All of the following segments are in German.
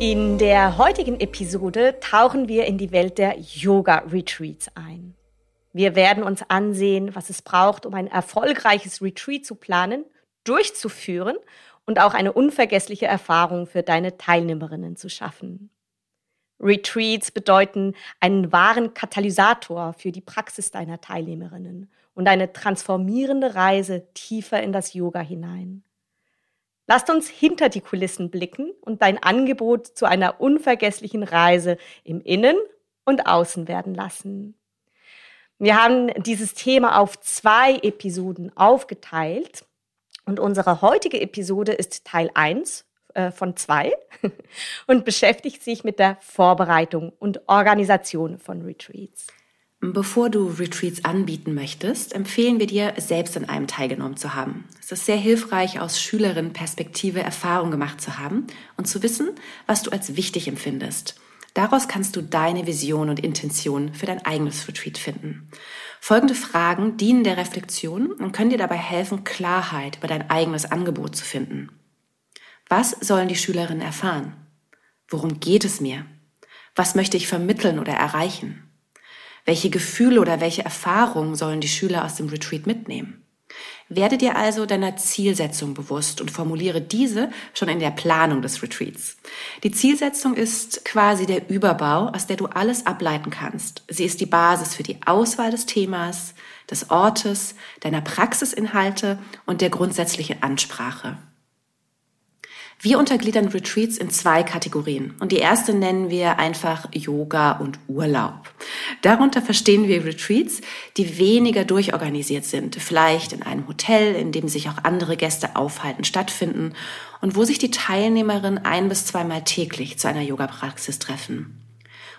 In der heutigen Episode tauchen wir in die Welt der Yoga-Retreats ein. Wir werden uns ansehen, was es braucht, um ein erfolgreiches Retreat zu planen, durchzuführen und auch eine unvergessliche Erfahrung für deine Teilnehmerinnen zu schaffen. Retreats bedeuten einen wahren Katalysator für die Praxis deiner Teilnehmerinnen und eine transformierende Reise tiefer in das Yoga hinein. Lasst uns hinter die Kulissen blicken und dein Angebot zu einer unvergesslichen Reise im Innen und Außen werden lassen. Wir haben dieses Thema auf zwei Episoden aufgeteilt und unsere heutige Episode ist Teil 1 äh, von 2 und beschäftigt sich mit der Vorbereitung und Organisation von Retreats. Bevor du Retreats anbieten möchtest, empfehlen wir dir, selbst an einem teilgenommen zu haben. Es ist sehr hilfreich, aus Schülerinnenperspektive Erfahrung gemacht zu haben und zu wissen, was du als wichtig empfindest. Daraus kannst du deine Vision und Intention für dein eigenes Retreat finden. Folgende Fragen dienen der Reflexion und können dir dabei helfen, Klarheit über dein eigenes Angebot zu finden. Was sollen die Schülerinnen erfahren? Worum geht es mir? Was möchte ich vermitteln oder erreichen? Welche Gefühle oder welche Erfahrungen sollen die Schüler aus dem Retreat mitnehmen? Werde dir also deiner Zielsetzung bewusst und formuliere diese schon in der Planung des Retreats. Die Zielsetzung ist quasi der Überbau, aus der du alles ableiten kannst. Sie ist die Basis für die Auswahl des Themas, des Ortes, deiner Praxisinhalte und der grundsätzlichen Ansprache. Wir untergliedern Retreats in zwei Kategorien. Und die erste nennen wir einfach Yoga und Urlaub. Darunter verstehen wir Retreats, die weniger durchorganisiert sind, vielleicht in einem Hotel, in dem sich auch andere Gäste aufhalten, stattfinden und wo sich die Teilnehmerinnen ein bis zweimal täglich zu einer Yoga-Praxis treffen.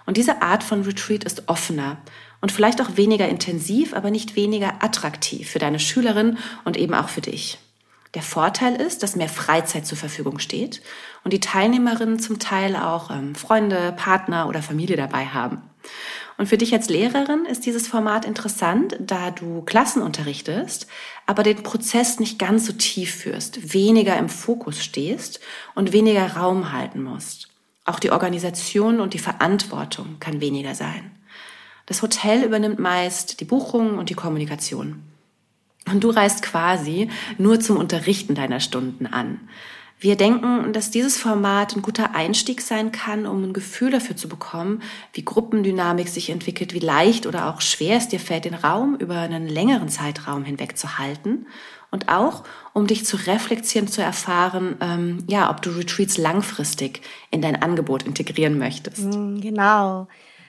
Und diese Art von Retreat ist offener und vielleicht auch weniger intensiv, aber nicht weniger attraktiv für deine Schülerin und eben auch für dich. Der Vorteil ist, dass mehr Freizeit zur Verfügung steht und die Teilnehmerinnen zum Teil auch ähm, Freunde, Partner oder Familie dabei haben. Und für dich als Lehrerin ist dieses Format interessant, da du Klassen unterrichtest, aber den Prozess nicht ganz so tief führst, weniger im Fokus stehst und weniger Raum halten musst. Auch die Organisation und die Verantwortung kann weniger sein. Das Hotel übernimmt meist die Buchung und die Kommunikation. Und du reist quasi nur zum Unterrichten deiner Stunden an. Wir denken, dass dieses Format ein guter Einstieg sein kann, um ein Gefühl dafür zu bekommen, wie Gruppendynamik sich entwickelt, wie leicht oder auch schwer es dir fällt, den Raum über einen längeren Zeitraum hinweg zu halten. Und auch, um dich zu reflektieren, zu erfahren, ähm, ja, ob du Retreats langfristig in dein Angebot integrieren möchtest. Mm, genau.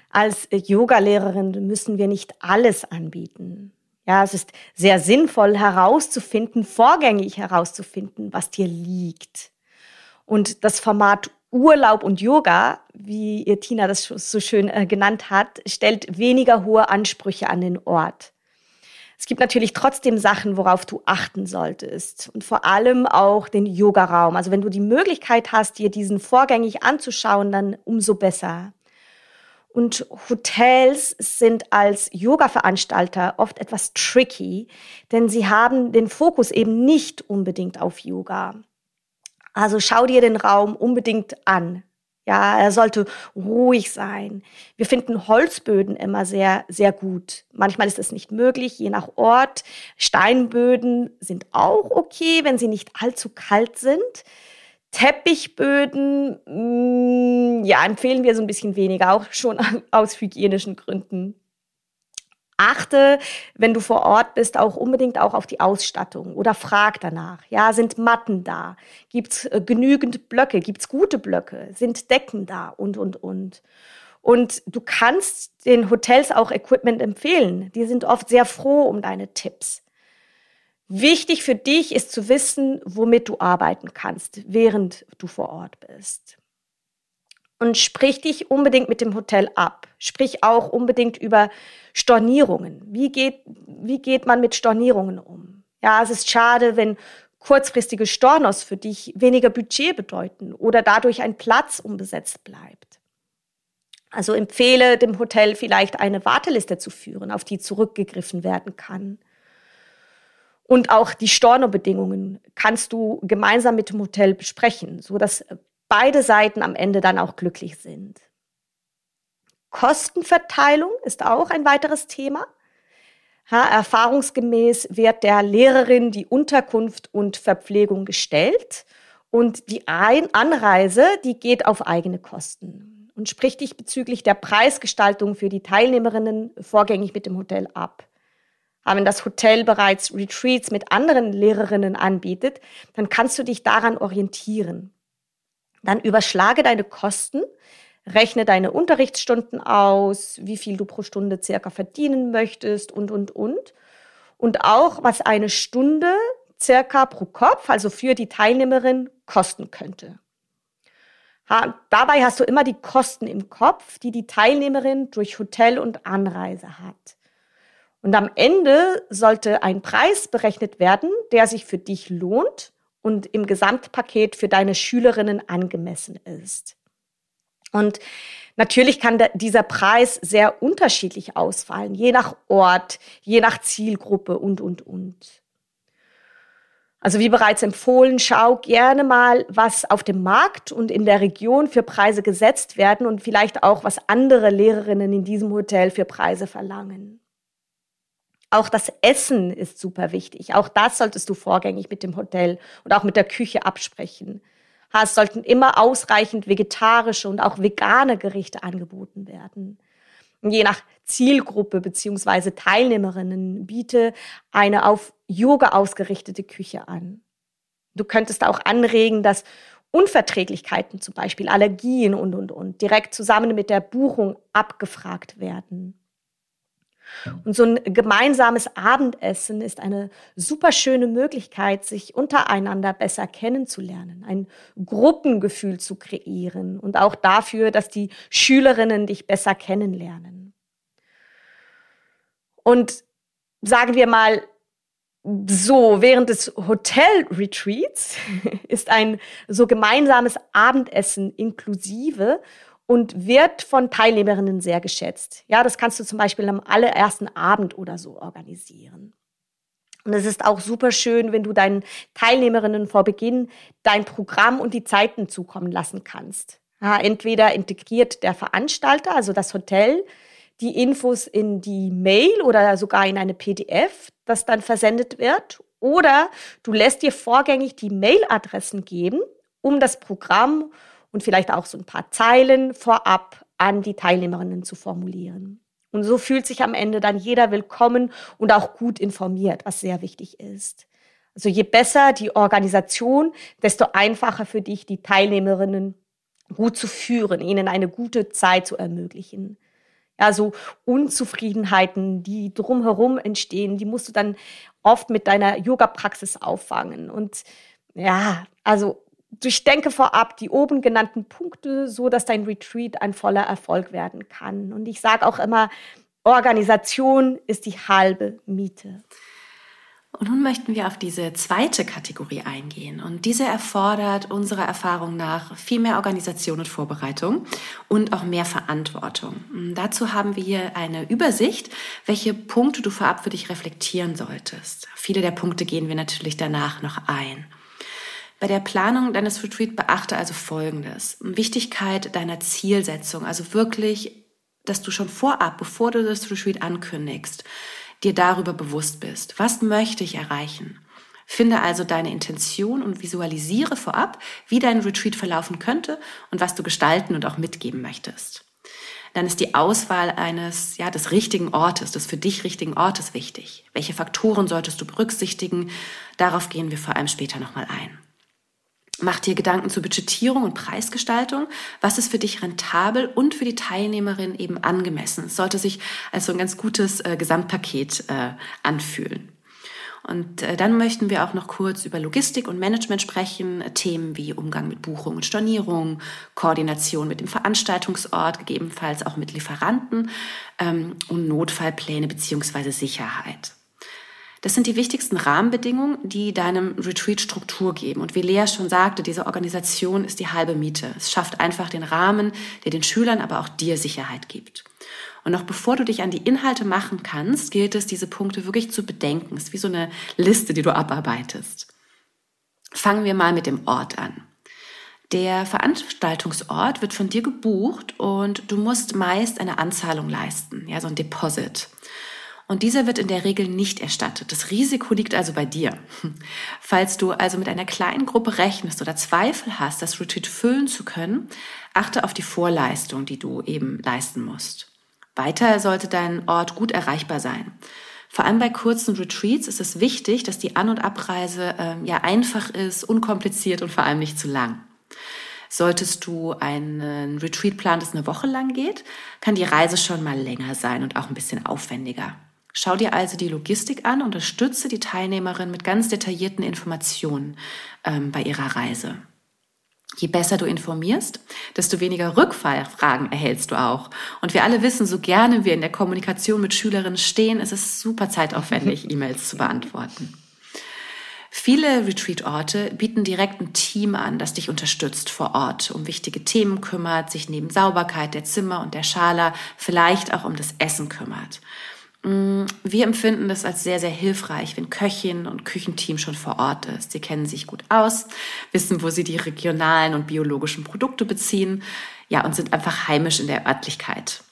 Als Yogalehrerin müssen wir nicht alles anbieten. Ja, es ist sehr sinnvoll herauszufinden, vorgängig herauszufinden, was dir liegt. Und das Format Urlaub und Yoga, wie ihr Tina das so schön äh, genannt hat, stellt weniger hohe Ansprüche an den Ort. Es gibt natürlich trotzdem Sachen, worauf du achten solltest. Und vor allem auch den Yogaraum. Also wenn du die Möglichkeit hast, dir diesen vorgängig anzuschauen, dann umso besser. Und Hotels sind als Yoga-Veranstalter oft etwas tricky, denn sie haben den Fokus eben nicht unbedingt auf Yoga. Also schau dir den Raum unbedingt an. Ja, er sollte ruhig sein. Wir finden Holzböden immer sehr, sehr gut. Manchmal ist es nicht möglich, je nach Ort. Steinböden sind auch okay, wenn sie nicht allzu kalt sind. Teppichböden, mh, mm, ja, empfehlen wir so ein bisschen weniger, auch schon aus hygienischen Gründen. Achte, wenn du vor Ort bist, auch unbedingt auch auf die Ausstattung oder frag danach. Ja, sind Matten da? Gibt's äh, genügend Blöcke? Gibt's gute Blöcke? Sind Decken da? Und, und, und. Und du kannst den Hotels auch Equipment empfehlen. Die sind oft sehr froh um deine Tipps. Wichtig für dich ist zu wissen, womit du arbeiten kannst, während du vor Ort bist. Und sprich dich unbedingt mit dem Hotel ab. Sprich auch unbedingt über Stornierungen. Wie geht, wie geht man mit Stornierungen um? Ja, es ist schade, wenn kurzfristige Stornos für dich weniger Budget bedeuten oder dadurch ein Platz unbesetzt bleibt. Also empfehle dem Hotel vielleicht eine Warteliste zu führen, auf die zurückgegriffen werden kann. Und auch die Stornobedingungen kannst du gemeinsam mit dem Hotel besprechen, so dass beide Seiten am Ende dann auch glücklich sind. Kostenverteilung ist auch ein weiteres Thema. Ja, erfahrungsgemäß wird der Lehrerin die Unterkunft und Verpflegung gestellt und die Ein Anreise, die geht auf eigene Kosten. Und sprich dich bezüglich der Preisgestaltung für die Teilnehmerinnen vorgängig mit dem Hotel ab. Wenn das Hotel bereits Retreats mit anderen Lehrerinnen anbietet, dann kannst du dich daran orientieren. Dann überschlage deine Kosten, rechne deine Unterrichtsstunden aus, wie viel du pro Stunde circa verdienen möchtest und, und, und. Und auch, was eine Stunde circa pro Kopf, also für die Teilnehmerin, kosten könnte. Ha, dabei hast du immer die Kosten im Kopf, die die Teilnehmerin durch Hotel und Anreise hat. Und am Ende sollte ein Preis berechnet werden, der sich für dich lohnt und im Gesamtpaket für deine Schülerinnen angemessen ist. Und natürlich kann der, dieser Preis sehr unterschiedlich ausfallen, je nach Ort, je nach Zielgruppe und, und, und. Also wie bereits empfohlen, schau gerne mal, was auf dem Markt und in der Region für Preise gesetzt werden und vielleicht auch, was andere Lehrerinnen in diesem Hotel für Preise verlangen. Auch das Essen ist super wichtig. Auch das solltest du vorgängig mit dem Hotel und auch mit der Küche absprechen. Es sollten immer ausreichend vegetarische und auch vegane Gerichte angeboten werden. Je nach Zielgruppe beziehungsweise Teilnehmerinnen biete eine auf Yoga ausgerichtete Küche an. Du könntest auch anregen, dass Unverträglichkeiten, zum Beispiel Allergien und, und, und, direkt zusammen mit der Buchung abgefragt werden. Und so ein gemeinsames Abendessen ist eine super schöne Möglichkeit, sich untereinander besser kennenzulernen, ein Gruppengefühl zu kreieren und auch dafür, dass die Schülerinnen dich besser kennenlernen. Und sagen wir mal, so, während des Hotel-Retreats ist ein so gemeinsames Abendessen inklusive und wird von Teilnehmerinnen sehr geschätzt. Ja, das kannst du zum Beispiel am allerersten Abend oder so organisieren. Und es ist auch super schön, wenn du deinen Teilnehmerinnen vor Beginn dein Programm und die Zeiten zukommen lassen kannst. Ja, entweder integriert der Veranstalter, also das Hotel, die Infos in die Mail oder sogar in eine PDF, das dann versendet wird. Oder du lässt dir vorgängig die Mailadressen geben, um das Programm und vielleicht auch so ein paar Zeilen vorab an die Teilnehmerinnen zu formulieren. Und so fühlt sich am Ende dann jeder willkommen und auch gut informiert, was sehr wichtig ist. Also je besser die Organisation, desto einfacher für dich, die Teilnehmerinnen gut zu führen, ihnen eine gute Zeit zu ermöglichen. Ja, so Unzufriedenheiten, die drumherum entstehen, die musst du dann oft mit deiner Yoga-Praxis auffangen. Und ja, also durchdenke vorab die oben genannten Punkte, so dass dein Retreat ein voller Erfolg werden kann. Und ich sage auch immer, Organisation ist die halbe Miete. Und nun möchten wir auf diese zweite Kategorie eingehen. Und diese erfordert unserer Erfahrung nach viel mehr Organisation und Vorbereitung und auch mehr Verantwortung. Und dazu haben wir hier eine Übersicht, welche Punkte du vorab für dich reflektieren solltest. Viele der Punkte gehen wir natürlich danach noch ein. Bei der Planung deines Retreat beachte also Folgendes. Wichtigkeit deiner Zielsetzung, also wirklich, dass du schon vorab, bevor du das Retreat ankündigst, dir darüber bewusst bist. Was möchte ich erreichen? Finde also deine Intention und visualisiere vorab, wie dein Retreat verlaufen könnte und was du gestalten und auch mitgeben möchtest. Dann ist die Auswahl eines, ja, des richtigen Ortes, des für dich richtigen Ortes wichtig. Welche Faktoren solltest du berücksichtigen? Darauf gehen wir vor allem später nochmal ein. Mach dir Gedanken zur Budgetierung und Preisgestaltung. Was ist für dich rentabel und für die Teilnehmerin eben angemessen? Es sollte sich als so ein ganz gutes äh, Gesamtpaket äh, anfühlen. Und äh, dann möchten wir auch noch kurz über Logistik und Management sprechen, Themen wie Umgang mit Buchung und Stornierung, Koordination mit dem Veranstaltungsort, gegebenenfalls auch mit Lieferanten ähm, und Notfallpläne beziehungsweise Sicherheit. Das sind die wichtigsten Rahmenbedingungen, die deinem Retreat Struktur geben. Und wie Lea schon sagte, diese Organisation ist die halbe Miete. Es schafft einfach den Rahmen, der den Schülern, aber auch dir Sicherheit gibt. Und noch bevor du dich an die Inhalte machen kannst, gilt es, diese Punkte wirklich zu bedenken. Es ist wie so eine Liste, die du abarbeitest. Fangen wir mal mit dem Ort an. Der Veranstaltungsort wird von dir gebucht und du musst meist eine Anzahlung leisten, ja, so ein Deposit. Und dieser wird in der Regel nicht erstattet. Das Risiko liegt also bei dir. Falls du also mit einer kleinen Gruppe rechnest oder Zweifel hast, das Retreat füllen zu können, achte auf die Vorleistung, die du eben leisten musst. Weiter sollte dein Ort gut erreichbar sein. Vor allem bei kurzen Retreats ist es wichtig, dass die An- und Abreise äh, ja einfach ist, unkompliziert und vor allem nicht zu lang. Solltest du einen Retreat planen, das eine Woche lang geht, kann die Reise schon mal länger sein und auch ein bisschen aufwendiger. Schau dir also die Logistik an, unterstütze die Teilnehmerin mit ganz detaillierten Informationen ähm, bei ihrer Reise. Je besser du informierst, desto weniger Rückfragen erhältst du auch. Und wir alle wissen, so gerne wir in der Kommunikation mit Schülerinnen stehen, ist es super zeitaufwendig, E-Mails zu beantworten. Viele Retreat-Orte bieten direkt ein Team an, das dich unterstützt vor Ort, um wichtige Themen kümmert, sich neben Sauberkeit der Zimmer und der Schala vielleicht auch um das Essen kümmert. Mm, wir empfinden das als sehr, sehr hilfreich, wenn Köchin und Küchenteam schon vor Ort ist. Sie kennen sich gut aus, wissen, wo sie die regionalen und biologischen Produkte beziehen, ja, und sind einfach heimisch in der Örtlichkeit.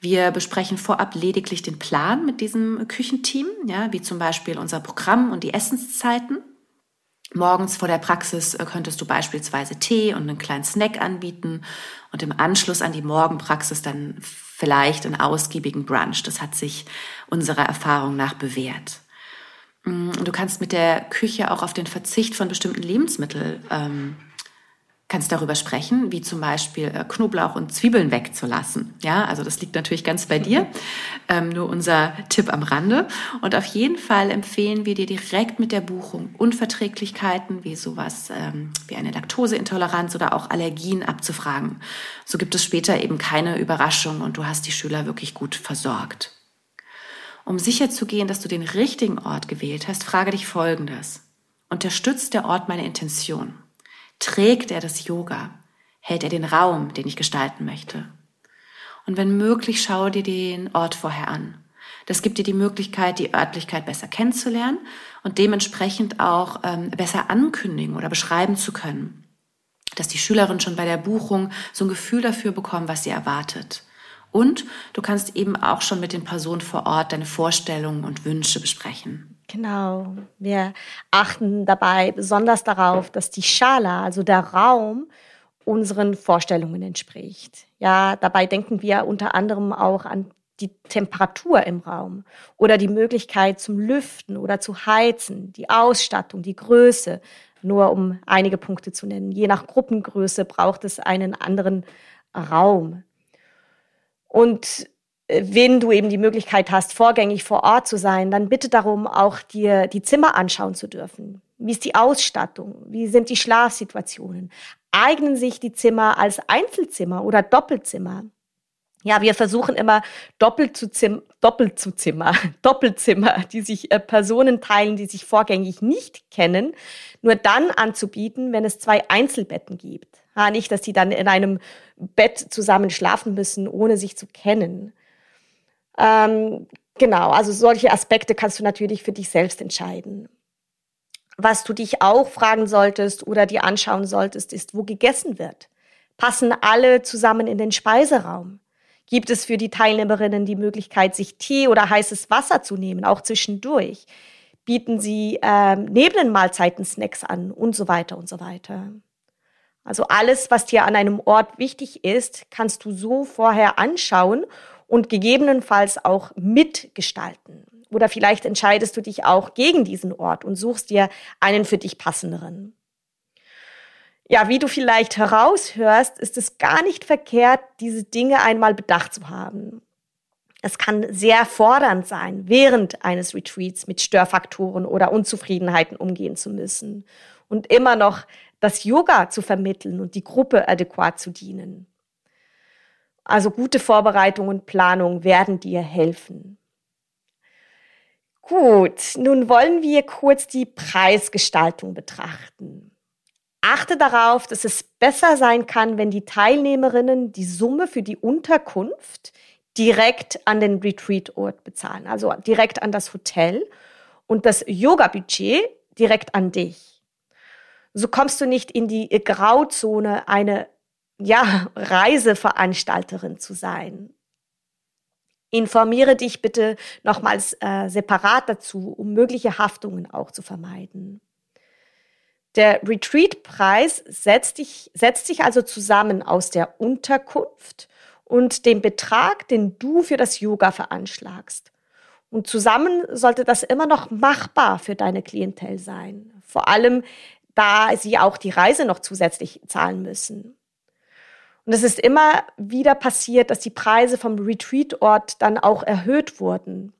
Wir besprechen vorab lediglich den Plan mit diesem Küchenteam, ja, wie zum Beispiel unser Programm und die Essenszeiten. Morgens vor der Praxis äh, könntest du beispielsweise Tee und einen kleinen Snack anbieten und im Anschluss an die Morgenpraxis dann vielleicht einen ausgiebigen Brunch. Das hat sich unserer Erfahrung nach bewährt. Mm, du kannst mit der Küche auch auf den Verzicht von bestimmten Lebensmitteln ähm, kannst darüber sprechen, wie zum Beispiel äh, Knoblauch und Zwiebeln wegzulassen. Ja, also das liegt natürlich ganz bei dir. Ähm, nur unser Tipp am Rande. Und auf jeden Fall empfehlen wir dir direkt mit der Buchung Unverträglichkeiten wie sowas ähm, wie eine Laktoseintoleranz oder auch Allergien abzufragen. So gibt es später eben keine Überraschung und du hast die Schüler wirklich gut versorgt. Um sicherzugehen, dass du den richtigen Ort gewählt hast, frage dich Folgendes. Unterstützt der Ort meine Intention? Trägt er das Yoga? Hält er den Raum, den ich gestalten möchte? Und wenn möglich, schaue dir den Ort vorher an. Das gibt dir die Möglichkeit, die Örtlichkeit besser kennenzulernen und dementsprechend auch ähm, besser ankündigen oder beschreiben zu können. Dass die Schülerin schon bei der Buchung so ein Gefühl dafür bekommen, was sie erwartet. Und du kannst eben auch schon mit den Personen vor Ort deine Vorstellungen und Wünsche besprechen. Genau. Wir achten dabei besonders darauf, dass die Schala, also der Raum, unseren Vorstellungen entspricht. Ja, dabei denken wir unter anderem auch an die Temperatur im Raum oder die Möglichkeit zum Lüften oder zu heizen, die Ausstattung, die Größe, nur um einige Punkte zu nennen. Je nach Gruppengröße braucht es einen anderen Raum. Und wenn du eben die Möglichkeit hast, vorgängig vor Ort zu sein, dann bitte darum, auch dir die Zimmer anschauen zu dürfen. Wie ist die Ausstattung? Wie sind die Schlafsituationen? Eignen sich die Zimmer als Einzelzimmer oder Doppelzimmer? Ja, wir versuchen immer doppelt zu Zimmer, doppelt zu Zimmer, Doppelzimmer, die sich äh, Personen teilen, die sich vorgängig nicht kennen, nur dann anzubieten, wenn es zwei Einzelbetten gibt. Ja, nicht, dass die dann in einem Bett zusammen schlafen müssen, ohne sich zu kennen. Ähm, genau, also solche Aspekte kannst du natürlich für dich selbst entscheiden. Was du dich auch fragen solltest oder dir anschauen solltest, ist, wo gegessen wird. Passen alle zusammen in den Speiseraum? Gibt es für die Teilnehmerinnen die Möglichkeit, sich Tee oder heißes Wasser zu nehmen, auch zwischendurch? Bieten sie ähm, neben den Mahlzeiten Snacks an und so weiter und so weiter. Also alles, was dir an einem Ort wichtig ist, kannst du so vorher anschauen und gegebenenfalls auch mitgestalten. Oder vielleicht entscheidest du dich auch gegen diesen Ort und suchst dir einen für dich passenderen. Ja, wie du vielleicht heraushörst, ist es gar nicht verkehrt, diese Dinge einmal bedacht zu haben. Es kann sehr fordernd sein, während eines Retreats mit Störfaktoren oder Unzufriedenheiten umgehen zu müssen und immer noch das Yoga zu vermitteln und die Gruppe adäquat zu dienen. Also gute Vorbereitung und Planung werden dir helfen. Gut, nun wollen wir kurz die Preisgestaltung betrachten. Achte darauf, dass es besser sein kann, wenn die Teilnehmerinnen die Summe für die Unterkunft direkt an den Retreat-Ort bezahlen, also direkt an das Hotel und das Yoga-Budget direkt an dich. So kommst du nicht in die Grauzone, eine ja, Reiseveranstalterin zu sein. Informiere dich bitte nochmals äh, separat dazu, um mögliche Haftungen auch zu vermeiden. Der Retreat-Preis setzt, setzt sich also zusammen aus der Unterkunft und dem Betrag, den du für das Yoga veranschlagst. Und zusammen sollte das immer noch machbar für deine Klientel sein. Vor allem, da sie auch die Reise noch zusätzlich zahlen müssen. Und es ist immer wieder passiert, dass die Preise vom Retreat-Ort dann auch erhöht wurden.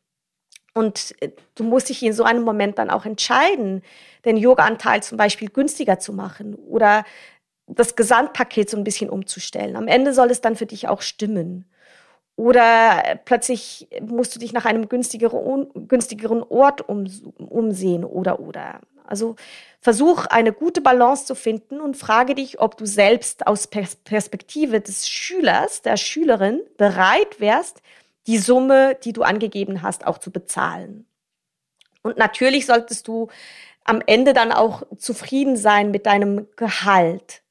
Und äh, du musst dich in so einem Moment dann auch entscheiden, den Yoga-Anteil zum Beispiel günstiger zu machen oder das Gesamtpaket so ein bisschen umzustellen. Am Ende soll es dann für dich auch stimmen. Oder äh, plötzlich musst du dich nach einem günstigeren, günstigeren Ort um, umsehen oder oder. Also versuch eine gute Balance zu finden und frage dich, ob du selbst aus Perspektive des Schülers, der Schülerin bereit wärst, die Summe, die du angegeben hast, auch zu bezahlen. Und natürlich solltest du am Ende dann auch zufrieden sein mit deinem Gehalt.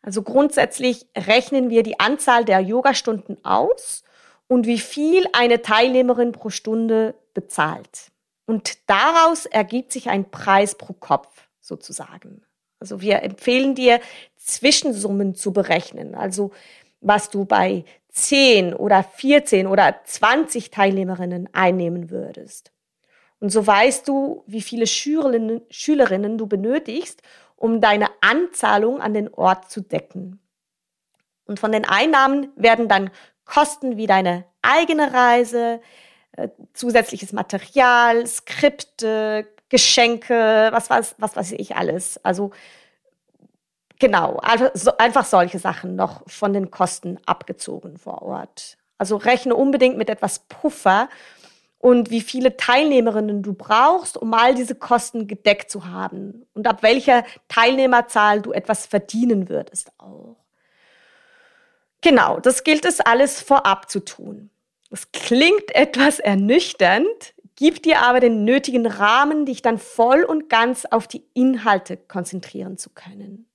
Also grundsätzlich rechnen wir die Anzahl der Yogastunden aus und wie viel eine Teilnehmerin pro Stunde bezahlt. Und daraus ergibt sich ein Preis pro Kopf sozusagen. Also wir empfehlen dir, Zwischensummen zu berechnen. Also was du bei 10 oder 14 oder 20 Teilnehmerinnen einnehmen würdest. Und so weißt du, wie viele Schülerinnen, Schülerinnen du benötigst, um deine Anzahlung an den Ort zu decken. Und von den Einnahmen werden dann Kosten wie deine eigene Reise, äh, zusätzliches Material, Skripte, Geschenke, was weiß, was weiß ich alles. Also genau, einfach, so, einfach solche Sachen noch von den Kosten abgezogen vor Ort. Also rechne unbedingt mit etwas Puffer und wie viele Teilnehmerinnen du brauchst, um all diese Kosten gedeckt zu haben und ab welcher Teilnehmerzahl du etwas verdienen würdest auch. Genau, das gilt es alles vorab zu tun. Es klingt etwas ernüchternd, gibt dir aber den nötigen Rahmen, dich dann voll und ganz auf die Inhalte konzentrieren zu können.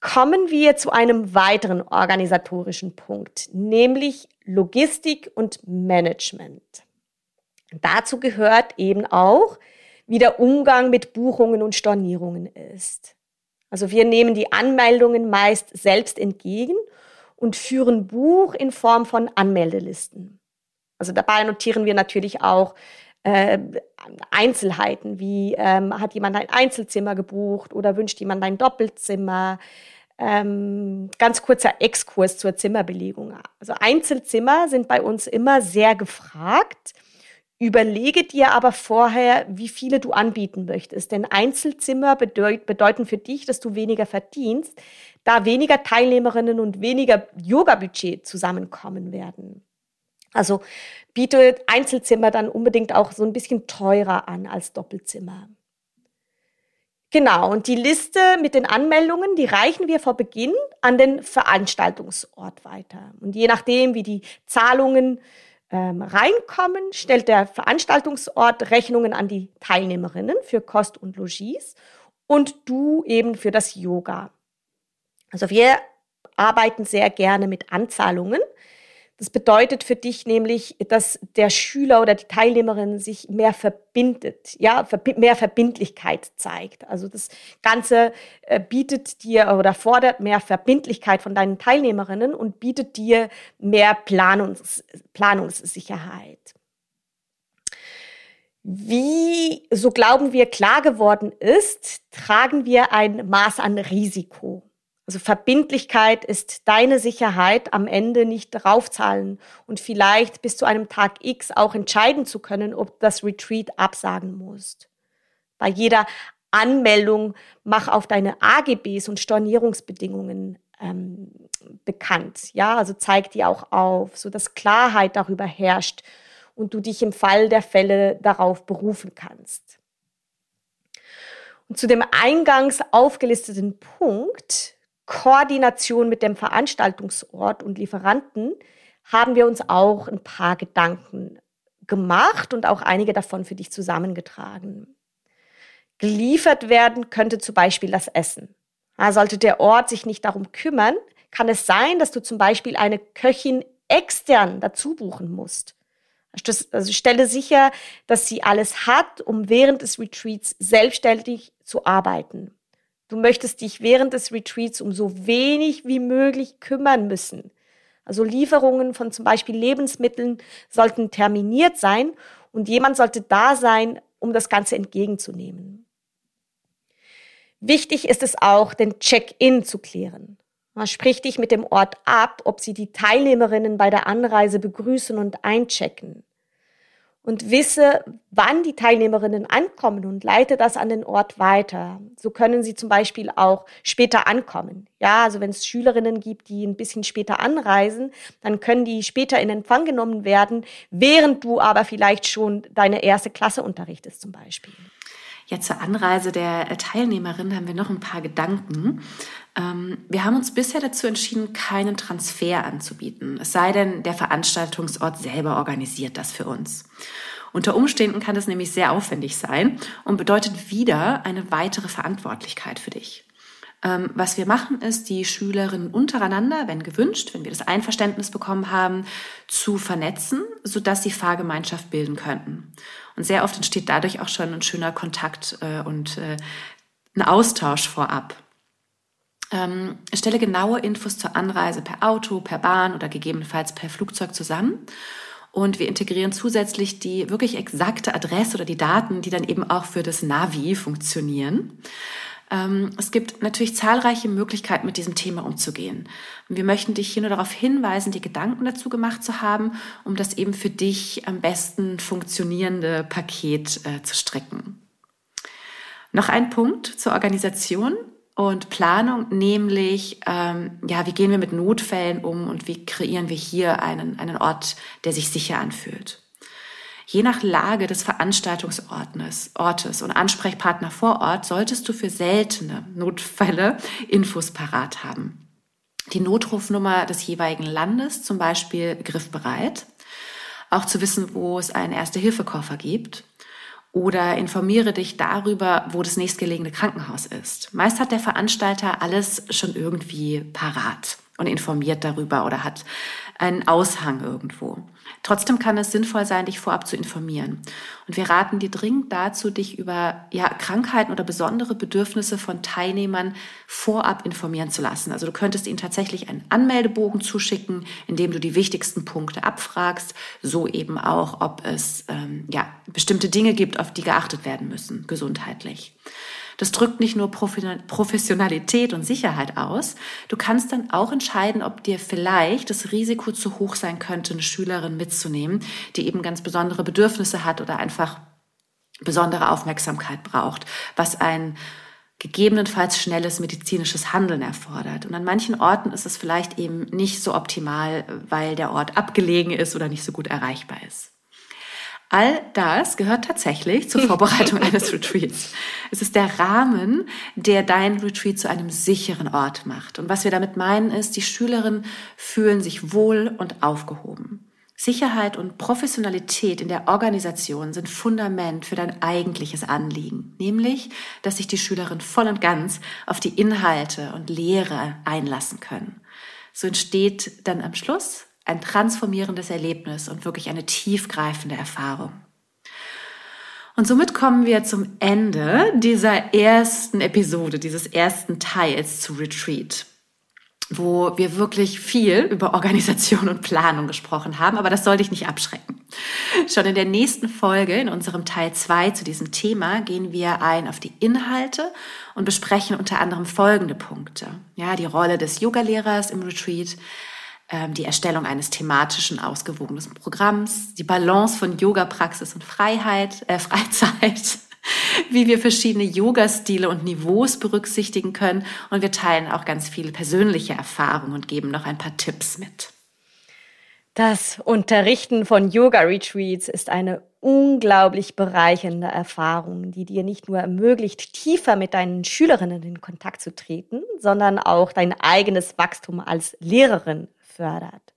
Kommen wir zu einem weiteren organisatorischen Punkt, nämlich Logistik und Management. Dazu gehört eben auch, wie der Umgang mit Buchungen und Stornierungen ist. Also wir nehmen die Anmeldungen meist selbst entgegen und führen Buch in Form von Anmeldelisten. Also dabei notieren wir natürlich auch äh, Einzelheiten, wie ähm, hat jemand ein Einzelzimmer gebucht oder wünscht jemand ein Doppelzimmer. Ähm, ganz kurzer Exkurs zur Zimmerbelegung. Also Einzelzimmer sind bei uns immer sehr gefragt. Überlege dir aber vorher, wie viele du anbieten möchtest. Denn Einzelzimmer bedeut, bedeuten für dich, dass du weniger verdienst, da weniger Teilnehmerinnen und weniger Yoga-Budget zusammenkommen werden. Also biete Einzelzimmer dann unbedingt auch so ein bisschen teurer an als Doppelzimmer. Genau, und die Liste mit den Anmeldungen, die reichen wir vor Beginn an den Veranstaltungsort weiter. Und je nachdem, wie die Zahlungen ähm, reinkommen, stellt der Veranstaltungsort Rechnungen an die Teilnehmerinnen für Kost und Logis und du eben für das Yoga. Also wir arbeiten sehr gerne mit Anzahlungen. Das bedeutet für dich nämlich, dass der Schüler oder die Teilnehmerin sich mehr verbindet, ja, mehr Verbindlichkeit zeigt. Also das Ganze äh, bietet dir oder fordert mehr Verbindlichkeit von deinen Teilnehmerinnen und bietet dir mehr Planungs Planungssicherheit. Wie, so glauben wir, klar geworden ist, tragen wir ein Maß an Risiko. Also Verbindlichkeit ist deine Sicherheit, am Ende nicht draufzahlen und vielleicht bis zu einem Tag X auch entscheiden zu können, ob das Retreat absagen musst. Bei jeder Anmeldung mach auf deine AGBs und Stornierungsbedingungen ähm, bekannt. Ja, also zeig die auch auf, so dass Klarheit darüber herrscht und du dich im Fall der Fälle darauf berufen kannst. Und zu dem eingangs aufgelisteten Punkt Koordination mit dem Veranstaltungsort und Lieferanten haben wir uns auch ein paar Gedanken gemacht und auch einige davon für dich zusammengetragen. Geliefert werden könnte zum Beispiel das Essen. Sollte der Ort sich nicht darum kümmern, kann es sein, dass du zum Beispiel eine Köchin extern dazu buchen musst. Also stelle sicher, dass sie alles hat, um während des Retreats selbstständig zu arbeiten. Du möchtest dich während des Retreats um so wenig wie möglich kümmern müssen. Also Lieferungen von zum Beispiel Lebensmitteln sollten terminiert sein und jemand sollte da sein, um das Ganze entgegenzunehmen. Wichtig ist es auch, den Check-in zu klären. Sprich dich mit dem Ort ab, ob sie die Teilnehmerinnen bei der Anreise begrüßen und einchecken. Und wisse, wann die Teilnehmerinnen ankommen und leite das an den Ort weiter. So können sie zum Beispiel auch später ankommen. Ja, also wenn es Schülerinnen gibt, die ein bisschen später anreisen, dann können die später in Empfang genommen werden, während du aber vielleicht schon deine erste Klasse unterrichtest zum Beispiel. Ja, zur Anreise der Teilnehmerin haben wir noch ein paar Gedanken. Ähm, wir haben uns bisher dazu entschieden, keinen Transfer anzubieten. Es sei denn, der Veranstaltungsort selber organisiert das für uns. Unter Umständen kann das nämlich sehr aufwendig sein und bedeutet wieder eine weitere Verantwortlichkeit für dich. Ähm, was wir machen, ist, die Schülerinnen untereinander, wenn gewünscht, wenn wir das Einverständnis bekommen haben, zu vernetzen, sodass sie Fahrgemeinschaft bilden könnten. Und sehr oft entsteht dadurch auch schon ein schöner Kontakt äh, und äh, ein Austausch vorab. Ähm, stelle genaue Infos zur Anreise per Auto, per Bahn oder gegebenenfalls per Flugzeug zusammen. Und wir integrieren zusätzlich die wirklich exakte Adresse oder die Daten, die dann eben auch für das Navi funktionieren. Ähm, es gibt natürlich zahlreiche Möglichkeiten, mit diesem Thema umzugehen. Und wir möchten dich hier nur darauf hinweisen, die Gedanken dazu gemacht zu haben, um das eben für dich am besten funktionierende Paket äh, zu stricken. Noch ein Punkt zur Organisation und Planung, nämlich ähm, ja, wie gehen wir mit Notfällen um und wie kreieren wir hier einen, einen Ort, der sich sicher anfühlt. Je nach Lage des Veranstaltungsortes Ortes und Ansprechpartner vor Ort solltest du für seltene Notfälle Infos parat haben. Die Notrufnummer des jeweiligen Landes, zum Beispiel griffbereit. Auch zu wissen, wo es einen Erste-Hilfe-Koffer gibt. Oder informiere dich darüber, wo das nächstgelegene Krankenhaus ist. Meist hat der Veranstalter alles schon irgendwie parat und informiert darüber oder hat einen Aushang irgendwo. Trotzdem kann es sinnvoll sein, dich vorab zu informieren. Und wir raten dir dringend dazu, dich über ja, Krankheiten oder besondere Bedürfnisse von Teilnehmern vorab informieren zu lassen. Also du könntest ihnen tatsächlich einen Anmeldebogen zuschicken, in dem du die wichtigsten Punkte abfragst, so eben auch, ob es ähm, ja, bestimmte Dinge gibt, auf die geachtet werden müssen, gesundheitlich. Das drückt nicht nur Professionalität und Sicherheit aus. Du kannst dann auch entscheiden, ob dir vielleicht das Risiko zu hoch sein könnte, eine Schülerin mitzunehmen, die eben ganz besondere Bedürfnisse hat oder einfach besondere Aufmerksamkeit braucht, was ein gegebenenfalls schnelles medizinisches Handeln erfordert. Und an manchen Orten ist es vielleicht eben nicht so optimal, weil der Ort abgelegen ist oder nicht so gut erreichbar ist. All das gehört tatsächlich zur Vorbereitung eines Retreats. Es ist der Rahmen, der dein Retreat zu einem sicheren Ort macht. Und was wir damit meinen ist, die Schülerinnen fühlen sich wohl und aufgehoben. Sicherheit und Professionalität in der Organisation sind Fundament für dein eigentliches Anliegen, nämlich, dass sich die Schülerinnen voll und ganz auf die Inhalte und Lehre einlassen können. So entsteht dann am Schluss ein transformierendes Erlebnis und wirklich eine tiefgreifende Erfahrung. Und somit kommen wir zum Ende dieser ersten Episode, dieses ersten Teils zu Retreat, wo wir wirklich viel über Organisation und Planung gesprochen haben, aber das soll dich nicht abschrecken. Schon in der nächsten Folge, in unserem Teil 2 zu diesem Thema, gehen wir ein auf die Inhalte und besprechen unter anderem folgende Punkte. Ja, die Rolle des Yogalehrers im Retreat, die Erstellung eines thematischen, ausgewogenen Programms, die Balance von Yoga-Praxis und Freiheit, äh, Freizeit, wie wir verschiedene Yoga-Stile und Niveaus berücksichtigen können. Und wir teilen auch ganz viele persönliche Erfahrungen und geben noch ein paar Tipps mit. Das Unterrichten von Yoga-Retreats ist eine unglaublich bereichernde Erfahrung, die dir nicht nur ermöglicht, tiefer mit deinen Schülerinnen in Kontakt zu treten, sondern auch dein eigenes Wachstum als Lehrerin fördert.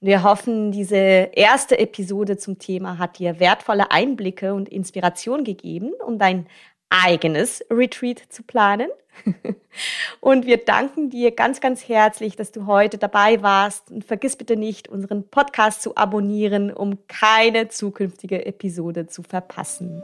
Und wir hoffen, diese erste Episode zum Thema hat dir wertvolle Einblicke und Inspiration gegeben, um dein eigenes Retreat zu planen. Und wir danken dir ganz, ganz herzlich, dass du heute dabei warst. Und vergiss bitte nicht, unseren Podcast zu abonnieren, um keine zukünftige Episode zu verpassen.